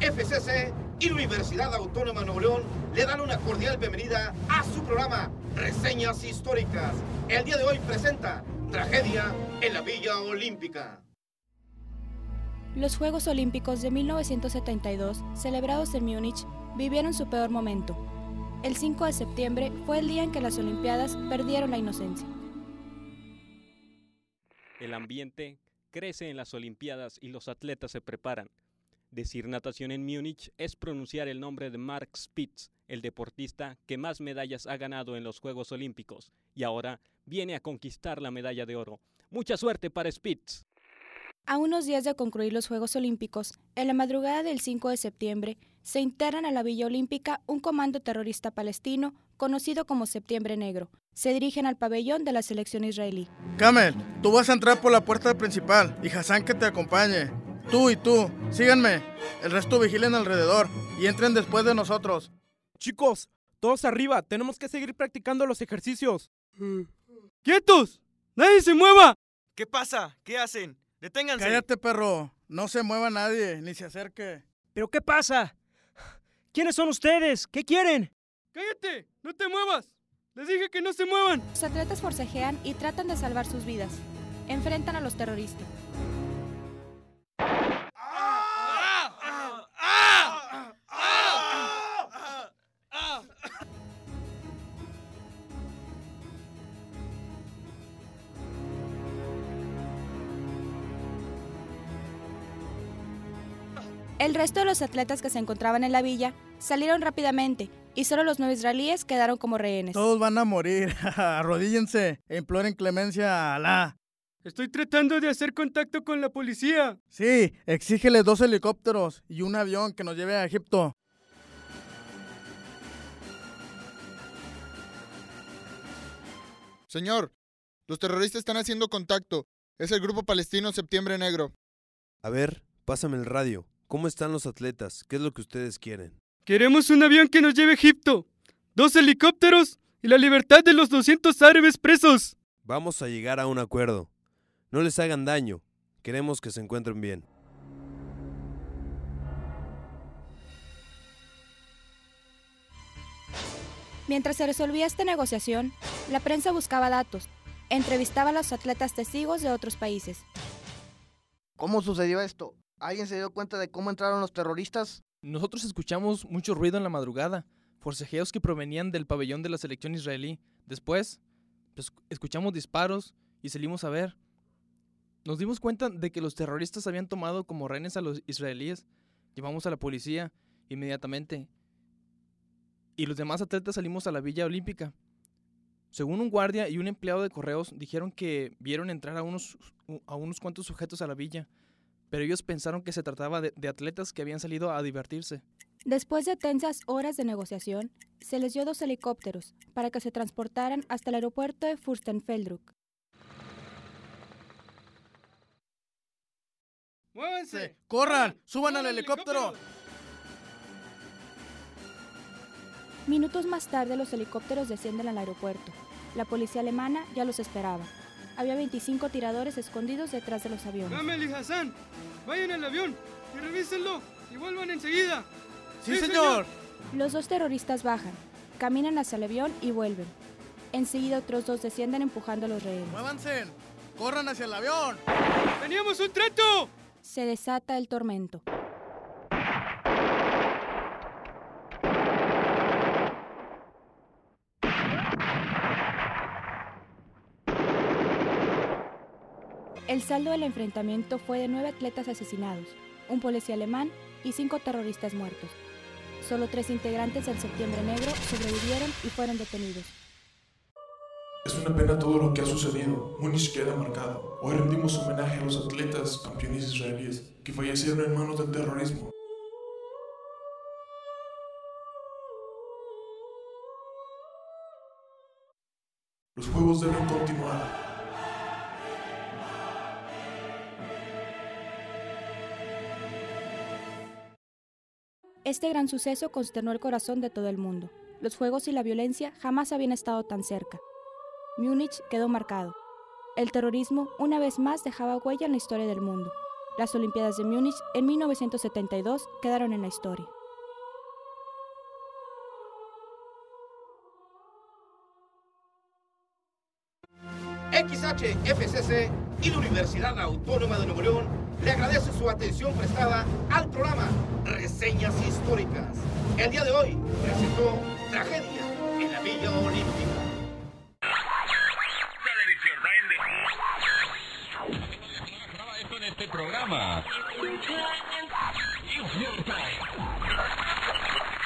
RCC y la Universidad Autónoma de Nuevo León le dan una cordial bienvenida a su programa Reseñas Históricas. El día de hoy presenta Tragedia en la Villa Olímpica. Los Juegos Olímpicos de 1972, celebrados en Múnich, vivieron su peor momento. El 5 de septiembre fue el día en que las Olimpiadas perdieron la inocencia. El ambiente crece en las Olimpiadas y los atletas se preparan. Decir natación en Múnich es pronunciar el nombre de Mark Spitz, el deportista que más medallas ha ganado en los Juegos Olímpicos, y ahora viene a conquistar la medalla de oro. Mucha suerte para Spitz. A unos días de concluir los Juegos Olímpicos, en la madrugada del 5 de septiembre, se internan a la Villa Olímpica un comando terrorista palestino conocido como Septiembre Negro. Se dirigen al pabellón de la selección israelí. Kamel, tú vas a entrar por la puerta principal y Hassan que te acompañe. Tú y tú, síganme. El resto vigilen alrededor y entren después de nosotros. Chicos, todos arriba, tenemos que seguir practicando los ejercicios. ¡Quietos! ¡Nadie se mueva! ¿Qué pasa? ¿Qué hacen? Deténganse. Cállate, perro. No se mueva nadie, ni se acerque. ¿Pero qué pasa? ¿Quiénes son ustedes? ¿Qué quieren? ¡Cállate! ¡No te muevas! Les dije que no se muevan. Los atletas forcejean y tratan de salvar sus vidas. Enfrentan a los terroristas. El resto de los atletas que se encontraban en la villa salieron rápidamente y solo los nueve israelíes quedaron como rehenes. Todos van a morir. Arrodíllense e imploren clemencia a Alá. Estoy tratando de hacer contacto con la policía. Sí, exígele dos helicópteros y un avión que nos lleve a Egipto. Señor, los terroristas están haciendo contacto. Es el grupo palestino Septiembre Negro. A ver, pásame el radio. ¿Cómo están los atletas? ¿Qué es lo que ustedes quieren? Queremos un avión que nos lleve a Egipto, dos helicópteros y la libertad de los 200 árabes presos. Vamos a llegar a un acuerdo. No les hagan daño. Queremos que se encuentren bien. Mientras se resolvía esta negociación, la prensa buscaba datos, entrevistaba a los atletas testigos de otros países. ¿Cómo sucedió esto? ¿Alguien se dio cuenta de cómo entraron los terroristas? Nosotros escuchamos mucho ruido en la madrugada, forcejeos que provenían del pabellón de la selección israelí. Después, pues, escuchamos disparos y salimos a ver. Nos dimos cuenta de que los terroristas habían tomado como rehenes a los israelíes. Llevamos a la policía inmediatamente. Y los demás atletas salimos a la Villa Olímpica. Según un guardia y un empleado de correos, dijeron que vieron entrar a unos, a unos cuantos sujetos a la villa pero ellos pensaron que se trataba de, de, atletas que habían salido a divertirse. Después de tensas horas de negociación, se les dio dos helicópteros para que se transportaran hasta el aeropuerto de Fürstenfeldbruck. ¡Muévanse! ¡Corran! ¡Suban al helicóptero! Minutos más tarde los helicópteros descienden al aeropuerto. La policía alemana ya los esperaba había 25 tiradores escondidos detrás de los aviones. Kamel y Hassan, vayan al avión y revísenlo y vuelvan enseguida. ¡Sí, sí señor! Los dos terroristas bajan, caminan hacia el avión y vuelven. Enseguida otros dos descienden empujando a los rehenes. ¡Muévanse! ¡Corran hacia el avión! ¡Teníamos un trato! Se desata el tormento. El saldo del enfrentamiento fue de nueve atletas asesinados, un policía alemán y cinco terroristas muertos. Solo tres integrantes del Septiembre Negro sobrevivieron y fueron detenidos. Es una pena todo lo que ha sucedido. Múnich queda marcado. Hoy rendimos homenaje a los atletas campeones israelíes que fallecieron en manos del terrorismo. Los juegos deben continuar. Este gran suceso consternó el corazón de todo el mundo. Los juegos y la violencia jamás habían estado tan cerca. Múnich quedó marcado. El terrorismo una vez más dejaba huella en la historia del mundo. Las Olimpiadas de Múnich en 1972 quedaron en la historia. XHFCC y la Universidad Autónoma de Nuevo León le agradece su atención prestada al programa Reseñas Históricas. El día de hoy presentó Tragedia en la Villa Olímpica. en este programa.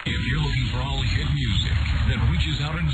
If you're looking for all hit music that reaches out and